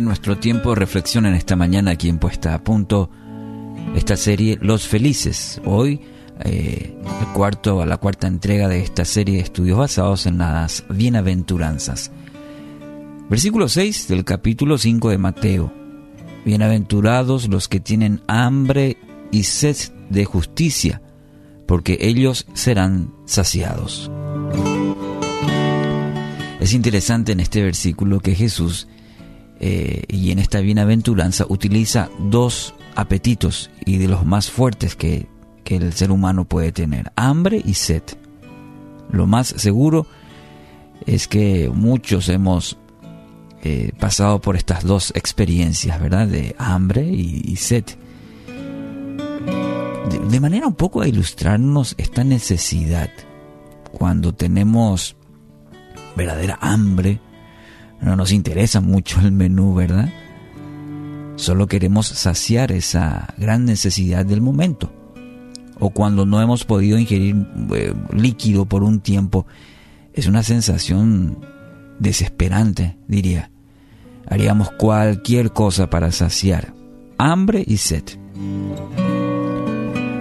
Nuestro tiempo de reflexión en esta mañana aquí en Puesta a Punto, esta serie Los Felices. Hoy, eh, el cuarto, la cuarta entrega de esta serie de estudios basados en las bienaventuranzas. Versículo 6 del capítulo 5 de Mateo. Bienaventurados los que tienen hambre y sed de justicia, porque ellos serán saciados. Es interesante en este versículo que Jesús eh, y en esta bienaventuranza utiliza dos apetitos y de los más fuertes que, que el ser humano puede tener, hambre y sed. Lo más seguro es que muchos hemos eh, pasado por estas dos experiencias, ¿verdad? De hambre y, sed. De, de, manera un poco a ilustrarnos esta necesidad, cuando tenemos verdadera hambre, no nos interesa mucho el menú, ¿verdad? Solo queremos saciar esa gran necesidad del momento. O cuando no hemos podido ingerir eh, líquido por un tiempo, es una sensación desesperante, diría. Haríamos cualquier cosa para saciar hambre y sed.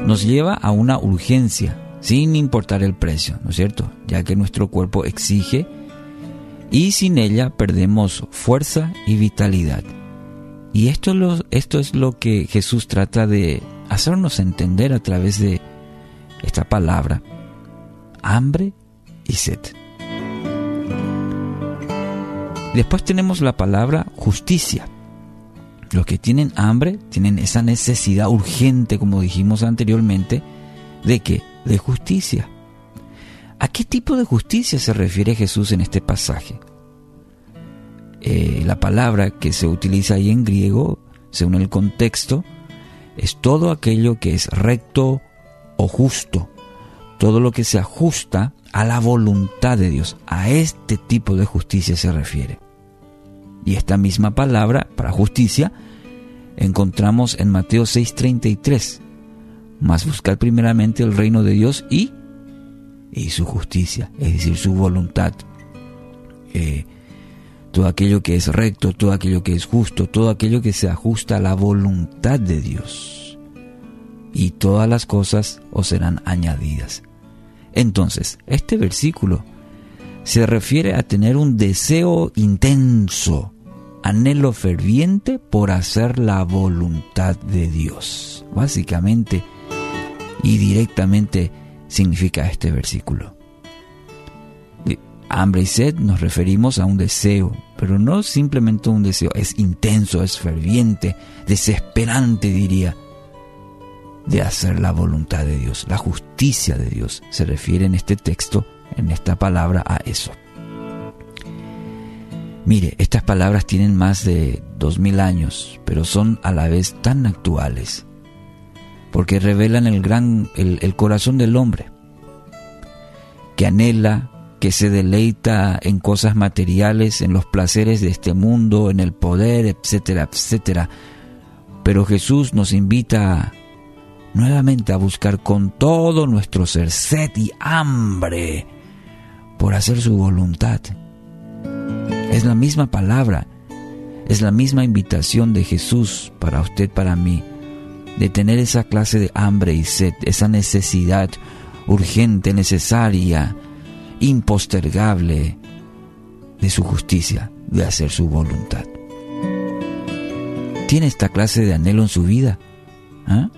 Nos lleva a una urgencia, sin importar el precio, ¿no es cierto? Ya que nuestro cuerpo exige y sin ella perdemos fuerza y vitalidad. Y esto es, lo, esto es lo que Jesús trata de hacernos entender a través de esta palabra, hambre y sed. Después tenemos la palabra justicia. Los que tienen hambre tienen esa necesidad urgente, como dijimos anteriormente, de qué? De justicia. ¿A qué tipo de justicia se refiere Jesús en este pasaje? Eh, la palabra que se utiliza ahí en griego, según el contexto, es todo aquello que es recto o justo, todo lo que se ajusta a la voluntad de Dios. A este tipo de justicia se refiere. Y esta misma palabra para justicia encontramos en Mateo 6:33. Más buscar primeramente el reino de Dios y y su justicia, es decir, su voluntad. Eh, todo aquello que es recto, todo aquello que es justo, todo aquello que se ajusta a la voluntad de Dios. Y todas las cosas os serán añadidas. Entonces, este versículo se refiere a tener un deseo intenso, anhelo ferviente por hacer la voluntad de Dios. Básicamente y directamente significa este versículo. hambre y sed nos referimos a un deseo, pero no simplemente un deseo, es intenso, es ferviente, desesperante diría, de hacer la voluntad de Dios. La justicia de Dios se refiere en este texto, en esta palabra, a eso. Mire, estas palabras tienen más de dos mil años, pero son a la vez tan actuales porque revelan el gran el, corazón del hombre que anhela que se deleita en cosas materiales, en los placeres de este mundo, en el poder, etcétera, etcétera. Pero Jesús nos invita nuevamente a buscar con todo nuestro ser sed y hambre por hacer su voluntad. Es la misma palabra, es la misma invitación de Jesús para usted, para mí de tener esa clase de hambre y sed, esa necesidad urgente, necesaria, impostergable de su justicia, de hacer su voluntad. ¿Tiene esta clase de anhelo en su vida? ¿Ah?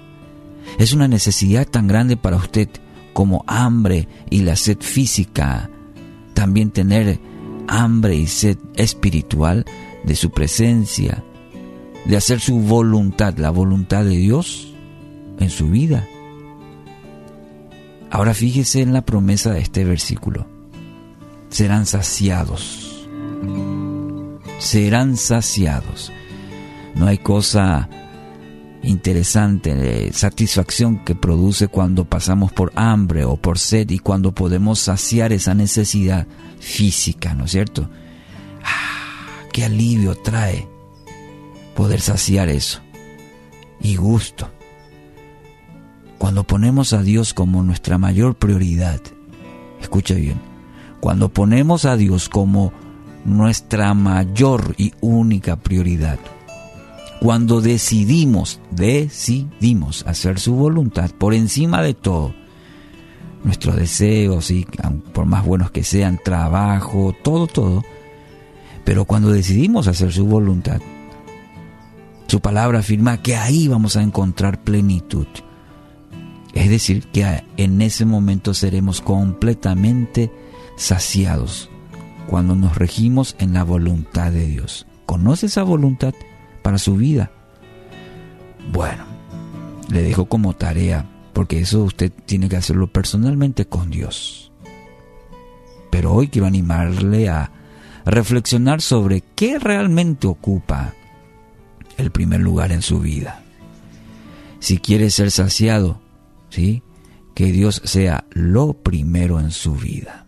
Es una necesidad tan grande para usted como hambre y la sed física, también tener hambre y sed espiritual de su presencia, de hacer su voluntad, la voluntad de Dios en su vida. Ahora fíjese en la promesa de este versículo. Serán saciados. Serán saciados. No hay cosa interesante, satisfacción que produce cuando pasamos por hambre o por sed y cuando podemos saciar esa necesidad física, ¿no es cierto? ¡Ah! ¡Qué alivio trae! Poder saciar eso. Y gusto. Cuando ponemos a Dios como nuestra mayor prioridad, escucha bien, cuando ponemos a Dios como nuestra mayor y única prioridad. Cuando decidimos, decidimos hacer su voluntad por encima de todo, nuestros deseos, y por más buenos que sean, trabajo, todo, todo, pero cuando decidimos hacer su voluntad, su palabra afirma que ahí vamos a encontrar plenitud. Es decir, que en ese momento seremos completamente saciados cuando nos regimos en la voluntad de Dios. ¿Conoce esa voluntad para su vida? Bueno, le dejo como tarea, porque eso usted tiene que hacerlo personalmente con Dios. Pero hoy quiero animarle a reflexionar sobre qué realmente ocupa el primer lugar en su vida. Si quiere ser saciado, ¿sí? Que Dios sea lo primero en su vida.